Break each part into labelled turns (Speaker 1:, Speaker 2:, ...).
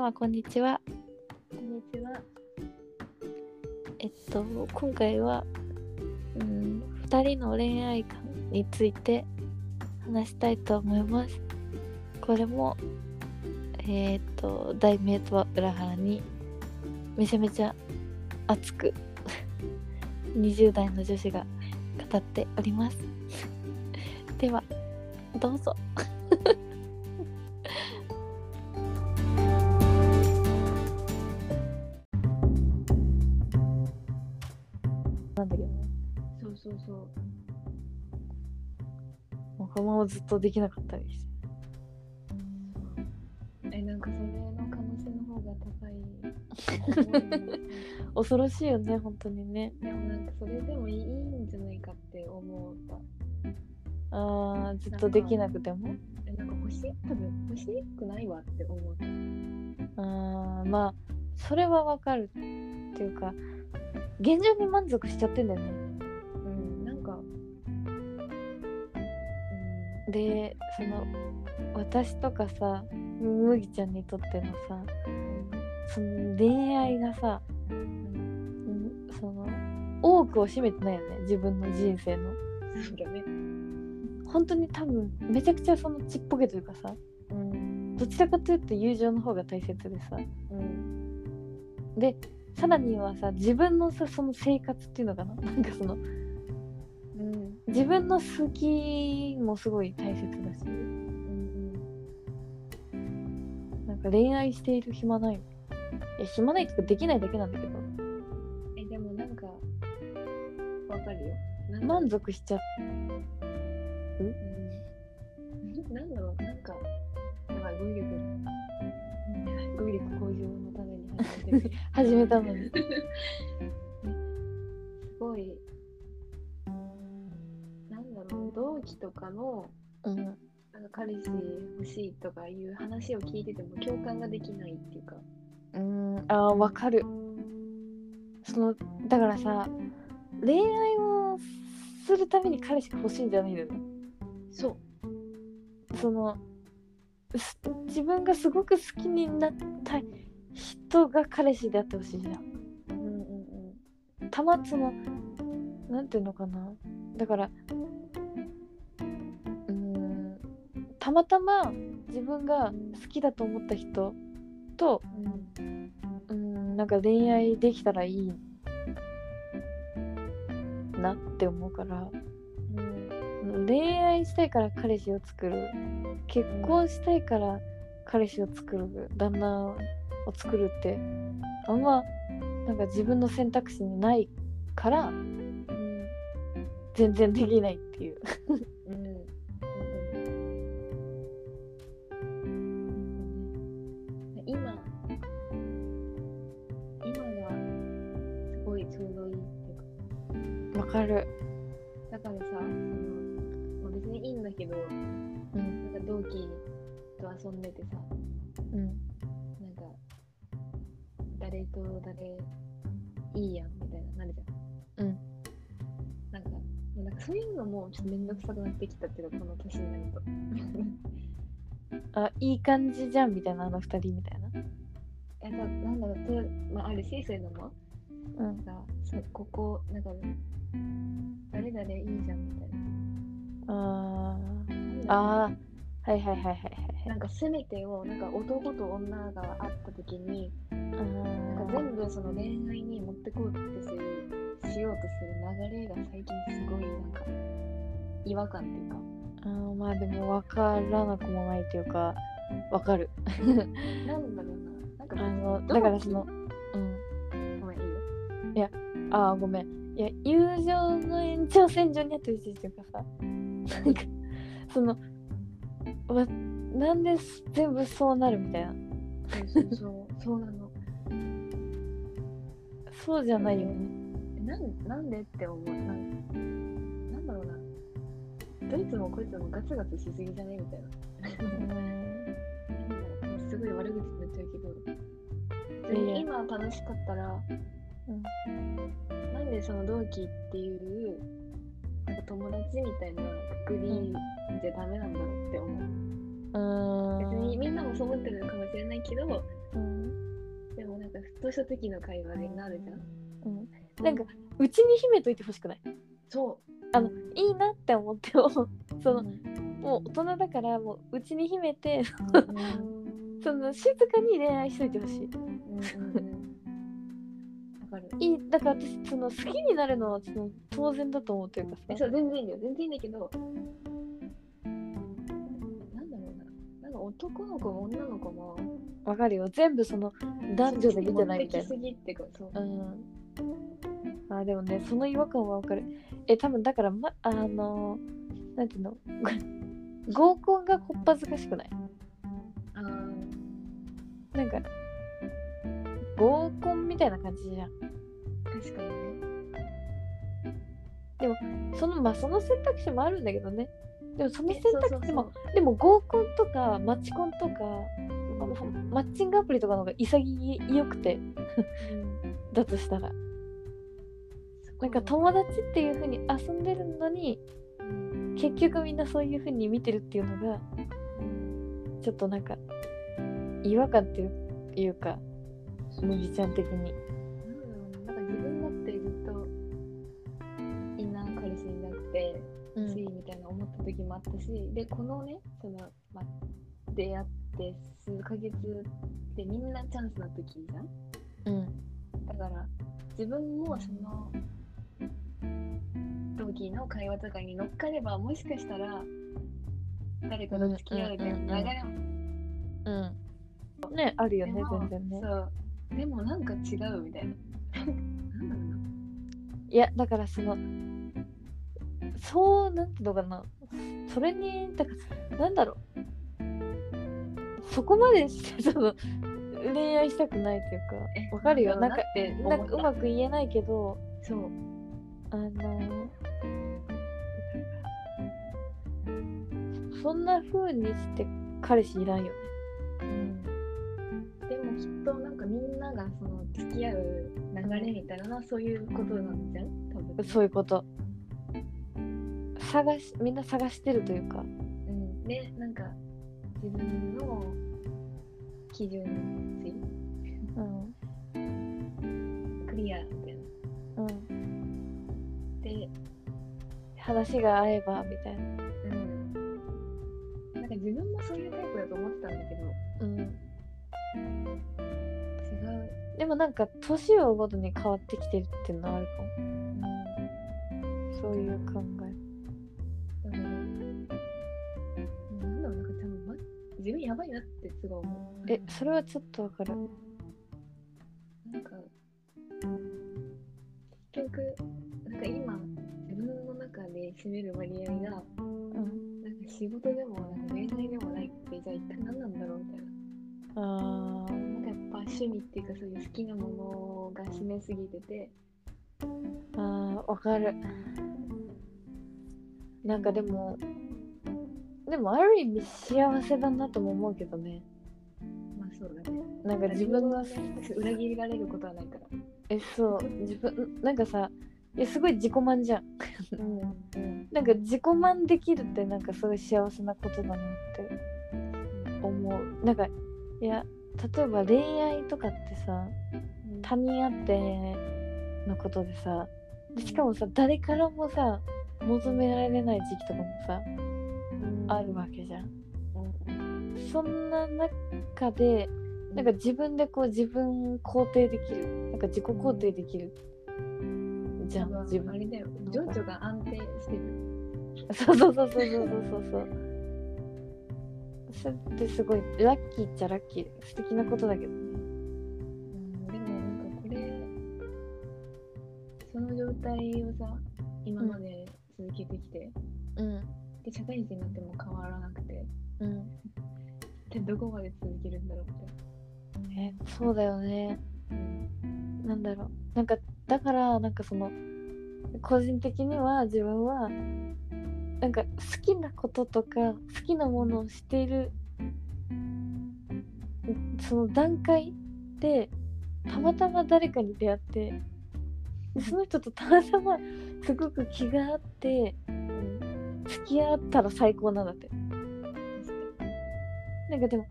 Speaker 1: 様こんにちは。
Speaker 2: こんにちは。
Speaker 1: えっと今回はうん2人の恋愛観について話したいと思います。これもえーっと題名とは裏腹にめちゃめちゃ熱く 20代の女子が語っております。ではどうぞ。
Speaker 2: そうそうそう。
Speaker 1: もうこのままずっとできなかったりして。
Speaker 2: え、なんかそれの可能性の方が高い。
Speaker 1: 恐ろしいよね、本当にね。
Speaker 2: でもなんかそれでもいいんじゃないかって思った。
Speaker 1: あー、ずっとできなくても？
Speaker 2: え、なんか欲しい？多分欲しくないわって思った。
Speaker 1: あー、まあ、それはわかる。っていうか、現状に満足しちゃってんだよね。で、その、私とかさ、麦ちゃんにとってのさ、その恋愛がさ、その、多くを占めてないよね、自分の人生の。
Speaker 2: そうだね。
Speaker 1: 本当に多分、めちゃくちゃそのちっぽけというかさ、
Speaker 2: うん、
Speaker 1: どちらかというと友情の方が大切でさ、
Speaker 2: うん、
Speaker 1: でさらにはさ自分のさその生活っていうのかな？なんかその
Speaker 2: うん、
Speaker 1: 自分の好きもすごい大切だし。
Speaker 2: うん、
Speaker 1: なんか恋愛している暇ない。いや暇ないっていうかできないだけなんだけど。
Speaker 2: え、でもなんか、わかるよ。
Speaker 1: 満足しちゃう。
Speaker 2: うん、なんだろう、なんか、やばい、語彙力、語彙力向上のために始めてる。
Speaker 1: 始めたのに
Speaker 2: とかの、
Speaker 1: うん
Speaker 2: なんか彼氏欲しいとかいう話を聞いてても共感ができないっていうか。
Speaker 1: うんあーわかるそのだからさ恋愛をするために彼氏が欲しいんじゃないんだよね
Speaker 2: そう。
Speaker 1: そのす自分がすごく好きになった人が彼氏であってほしいじゃん
Speaker 2: うんうんうん。
Speaker 1: たまそのなんていうのかなだからたまたま自分が好きだと思った人とうーんなんか恋愛できたらいいなって思うから
Speaker 2: うん
Speaker 1: 恋愛したいから彼氏を作る結婚したいから彼氏を作る旦那を作るってあんまなんか自分の選択肢にないから
Speaker 2: うん。
Speaker 1: 全然できないっていう
Speaker 2: そ
Speaker 1: う
Speaker 2: い
Speaker 1: う
Speaker 2: のもちょっとめんどくさくなってきたっていうかこの年になると。
Speaker 1: あいい感じじゃんみたいなあの二人みたいな。
Speaker 2: えだなんだろうと、まあ、あるしそういうのも。
Speaker 1: うん。
Speaker 2: なんかそここなんか誰々いいじゃんみたいな。
Speaker 1: あー。はいはいはいはいはい
Speaker 2: なんか全てをなんか男と女が会った時に
Speaker 1: あ
Speaker 2: なんか
Speaker 1: ー
Speaker 2: 全部その恋愛に持ってこうってするしようとする流れが最近す違和感っていうか。
Speaker 1: あーまあでも分からなくもないというかわかる。
Speaker 2: なんだろうな。なんか
Speaker 1: あのだからそのうん
Speaker 2: ごめんいいよ。
Speaker 1: あーごめん。いや友情の延長線上にあってほしいというかさなんかそのわなんで全部そうなるみたいな。
Speaker 2: そうそうそう。なの。
Speaker 1: そうじゃないよね。
Speaker 2: えなんなんでって思う。なんどいつもこいつもガツガツしすぎじゃね？みたいな。すごい悪口になっちゃうけど。普通
Speaker 1: いや。いや
Speaker 2: に今楽しかったら、なんでその同期っていうなんか友達みたいなくくりじゃダメなんだろうって思う、
Speaker 1: うーん。
Speaker 2: 別にみんなもそう思ってるのかもしれないけど
Speaker 1: うん。
Speaker 2: なんかふとした時の会話でなるじゃん。
Speaker 1: うん、なんかうちに秘めといてほしくない？
Speaker 2: そ
Speaker 1: あのいいなって思ってもそのもう大人だからもううちに秘めて
Speaker 2: うん。
Speaker 1: その静かに恋愛しといてほしい。
Speaker 2: かる
Speaker 1: いいだから私その好きになるのはその当然だと思うというかさ
Speaker 2: えそう全然いいん。だよ全然いいん。だけどなん。だろうななん。か男の子も女の子も
Speaker 1: わかるよ全部その男女で見てないみたいな
Speaker 2: すぎってかそう
Speaker 1: うんあでもねその違和感はわかる。え多分だからまあのなんていうの？合コンがこっぱずかしくない？
Speaker 2: あー。
Speaker 1: なんか合コンみたいな感じじゃん。
Speaker 2: 確かにね。
Speaker 1: そのまあその選択肢もあるんだけどね。でもその選択肢もでも合コンとかマチコンとかまマッチングアプリとかの方が潔くて。だとしたらなんか友達っていう風に遊んでるのに結局みんなそういう風に見てるっていうのがちょっとなんか違和感っていうか麦ちゃん的に。
Speaker 2: なんか自分だってずっとみんな彼氏いなくて
Speaker 1: う
Speaker 2: ついみたいな思った時もあったし、でこのねその、ま、出会って数ヶ月でみんなチャンスの時じゃん？
Speaker 1: うん。
Speaker 2: だから自分もそのの会話とかに乗っかればもしかしたら誰かと付き合うみたいな流れも。
Speaker 1: うん。ねあるよね全然ね。
Speaker 2: そう。でもなんか違うみたいな。なんだろうな。い
Speaker 1: やだからそのそうなんていうのかな。それにだからなんだろう。そこまでしてその恋愛したくないという
Speaker 2: え
Speaker 1: かわかるよ。なんかなんかうまく言えないけど
Speaker 2: そう。
Speaker 1: あのそんな風にして彼氏いらんよね。
Speaker 2: でもきっとなんかみんながその付き合う流れみたいなそういうことなんじゃん？多分。
Speaker 1: そういうこと。探しみんな探してるというか。
Speaker 2: うん、でなんか自分の基準値
Speaker 1: うん。
Speaker 2: クリアみたいな。
Speaker 1: うん。
Speaker 2: で、
Speaker 1: 話が合えばみたいな
Speaker 2: 自分もそういうタイプだと思ってたんだけど。
Speaker 1: うん。
Speaker 2: 違う、
Speaker 1: でもなんか年を追うごとに変わってきてるっていうのはあるか
Speaker 2: うん、
Speaker 1: も。そういう考え。
Speaker 2: だからなんだろうなんか多分、ま、自分やばいなってすごい思う。
Speaker 1: えそれはちょっとわかる。
Speaker 2: なんか結局なんか今自分の中で占める割合が仕事でもなんか恋愛でもないってじゃあ一体何なんだろうみたいな。
Speaker 1: あー。
Speaker 2: なんかやっぱ趣味っていうかそういう好きなものが占めすぎてて。
Speaker 1: あーわかる。なんかでもでもある意味幸せだなとも思うけどね。
Speaker 2: まあそうだね。
Speaker 1: なんか自分の
Speaker 2: が裏切られることはないから。
Speaker 1: えそう。自分なんかさいやすごい自己満じゃん。
Speaker 2: うんうん。
Speaker 1: なんか自己満できるってなんかすごい幸せなことだなって。思う。なんかいや例えば恋愛とかってさ他人あってのことでさでしかもさ誰からもさ求められない時期とかもさあるわけじゃん。そんな中でなんか自分でこう自分肯定できる。なんか自己肯定できるじゃん自分。
Speaker 2: あれだよ。情緒が安定してる。
Speaker 1: そうそうそうそうそうそうそうそれってすごいラッキーっちゃラッキー。素敵なことだけどね。
Speaker 2: うん。でもなんかこれその状態をさ今まで続けてきて、
Speaker 1: うん。
Speaker 2: で社会人になっても変わらなくて
Speaker 1: うん。
Speaker 2: でどこまで続けるんだろうみたい
Speaker 1: えそうだよね。
Speaker 2: な、
Speaker 1: なんだろう。なんかだからなんかその個人的には自分はなんか好きなこととか好きなものをしているその段階でたまたま誰かに出会ってその人とたまたますごく気があって、付き合ったら最高なんだって。なんかでも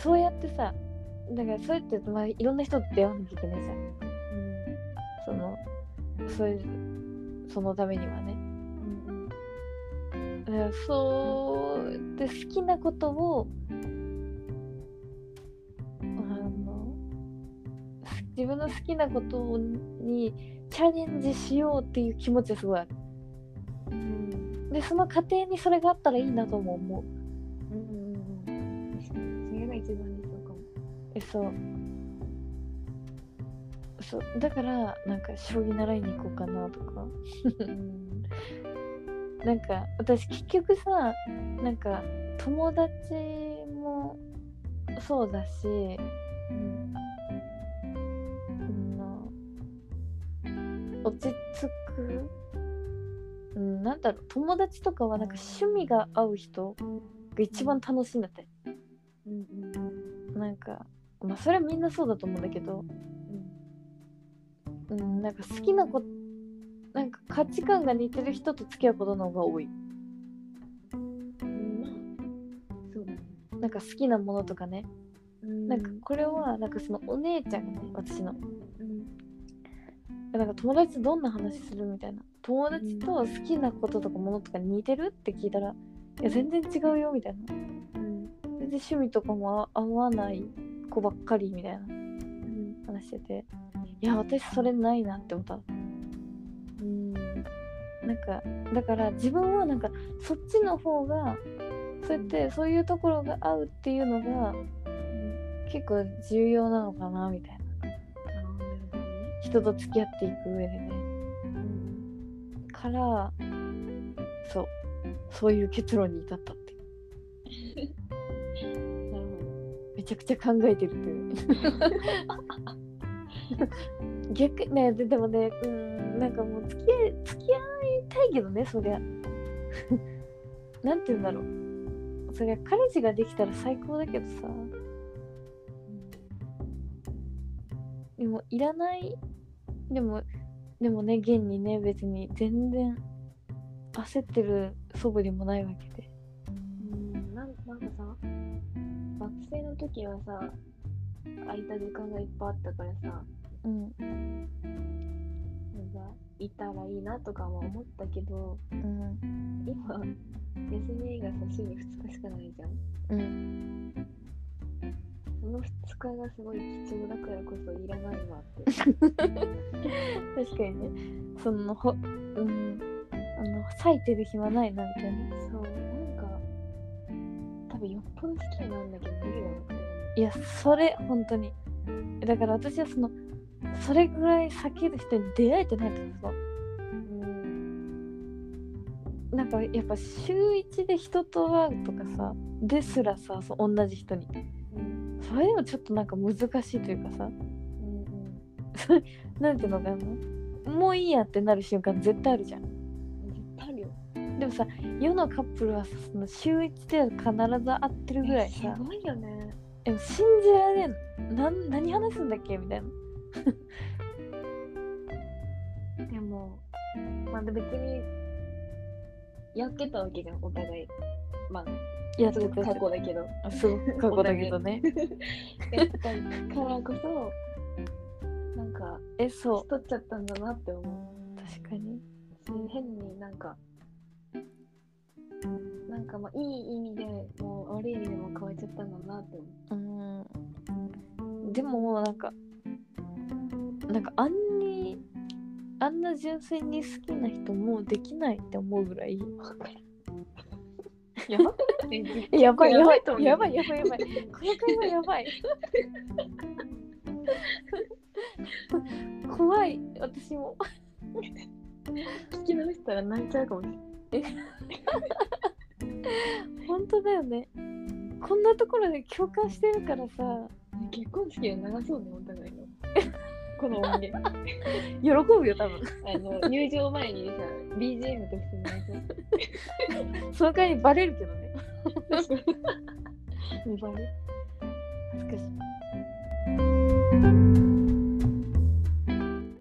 Speaker 1: そうやってさだからそうやって、まあ、いろんな人と出会わなきゃいけないじゃん。そういうそのためにはね。
Speaker 2: うんうん。
Speaker 1: だからそうで好きなことをあの自分の好きなことにチャレンジしようっていう気持ちがすごいある。
Speaker 2: うん。
Speaker 1: でその過程にそれがあったらいいなとも思う
Speaker 2: うんうんうん確かにそれが一番理想かも
Speaker 1: えそうそう。だからなんか将棋習いに行こうかなとか。
Speaker 2: うん。
Speaker 1: なんか私結局さなんか友達もそうだし、
Speaker 2: うん。
Speaker 1: うん、落ち着く、うん、なんだろう友達とかはなんか趣味が合う人が一番楽しいんだって。
Speaker 2: うんうん。
Speaker 1: なんかまあそれはみんなそうだと思うんだけど、うん、なんか好きなことなんか価値観が似てる人と付き合うことの方が多い。
Speaker 2: うんまあそうだね。
Speaker 1: なんか好きなものとかね。
Speaker 2: うん。
Speaker 1: なんかこれはなんかそのお姉ちゃんがね私の。
Speaker 2: うん。
Speaker 1: なんか友達とどんな話するみたいな。友達と好きなこととかものとか似てるって聞いたらいや全然違うよみたいな。
Speaker 2: うん。
Speaker 1: 全然趣味とかも合わない子ばっかりみたいな
Speaker 2: うん
Speaker 1: 話してていや私それないなって思った。
Speaker 2: うん。
Speaker 1: なんかだから自分はなんかそっちの方がそうやってそういうところが合うっていうのが結構重要なのかなみたいな。人と付き合っていく上でね。
Speaker 2: うん
Speaker 1: からそう。そういう結論に至ったって
Speaker 2: なるほど。
Speaker 1: めちゃくちゃ考えてるという 逆ねででもねうんなんかもう付き合い付き合いたいけどねそりゃ。なんて言うんだろう。そりゃ彼氏ができたら最高だけどさ。でもいらない。でもでもね現にね別に全然焦ってる素振りもないわけで。
Speaker 2: うんなんなんかさ学生の時はさ空いた時間がいっぱいあったからさ
Speaker 1: うん。
Speaker 2: なんかいたらいいなとかは思ったけど
Speaker 1: うん。
Speaker 2: 今休みがさ週に2日しかないじゃん。
Speaker 1: うん。
Speaker 2: その2日がすごい貴重だからこそいらないわって。
Speaker 1: 確かにね。そのほうん。あの咲いてる暇ないなみたいな。
Speaker 2: そうなんか多分よっぽど好きになるんだけど無理だなって
Speaker 1: いやそれ本当に。だから私はそのそれぐらい避ける人に出会えてないってことなんかやっぱ週1で人と会うとかさですらさそう同じ人に。
Speaker 2: うん。
Speaker 1: それでもちょっとなんか難しいというかさ。
Speaker 2: うん
Speaker 1: なんていうのかな。もういいやってなる瞬間絶対あるじゃん。
Speaker 2: うん絶対あるよ。
Speaker 1: でもさ世のカップルはさその週1では必ず会ってるぐらいさ。
Speaker 2: すごいよね
Speaker 1: でも信じられん。なん何話すんだっけ？みたいな。
Speaker 2: でもまだ別にやってたわけじゃんお互い。まあ
Speaker 1: いや
Speaker 2: すごく過去だけど。
Speaker 1: あすごく過去だけどね。
Speaker 2: やったからこそなんか
Speaker 1: えそ
Speaker 2: 取っちゃったんだなって思う。
Speaker 1: う確かに。
Speaker 2: そう変になんかかまあいい意味でも悪い意味でも変わっちゃったんだなって。思
Speaker 1: うん。でもなんかなんかあんにあんな純粋に好きな人もうできないって思うぐらい。
Speaker 2: うやばい
Speaker 1: えやばいやばいやばいやばいやばい。この会話やばい。怖い私も。
Speaker 2: 聞き直したら泣いちゃうかもしれない
Speaker 1: 本当だよね。こんなところで共感してるからさ。
Speaker 2: 結婚式で流そうねお互いの。この音源
Speaker 1: 喜ぶよ多分。
Speaker 2: あの入場前にさ BGM として流そう
Speaker 1: その会にバレるけどね。
Speaker 2: 見 バレ
Speaker 1: 恥ずかしい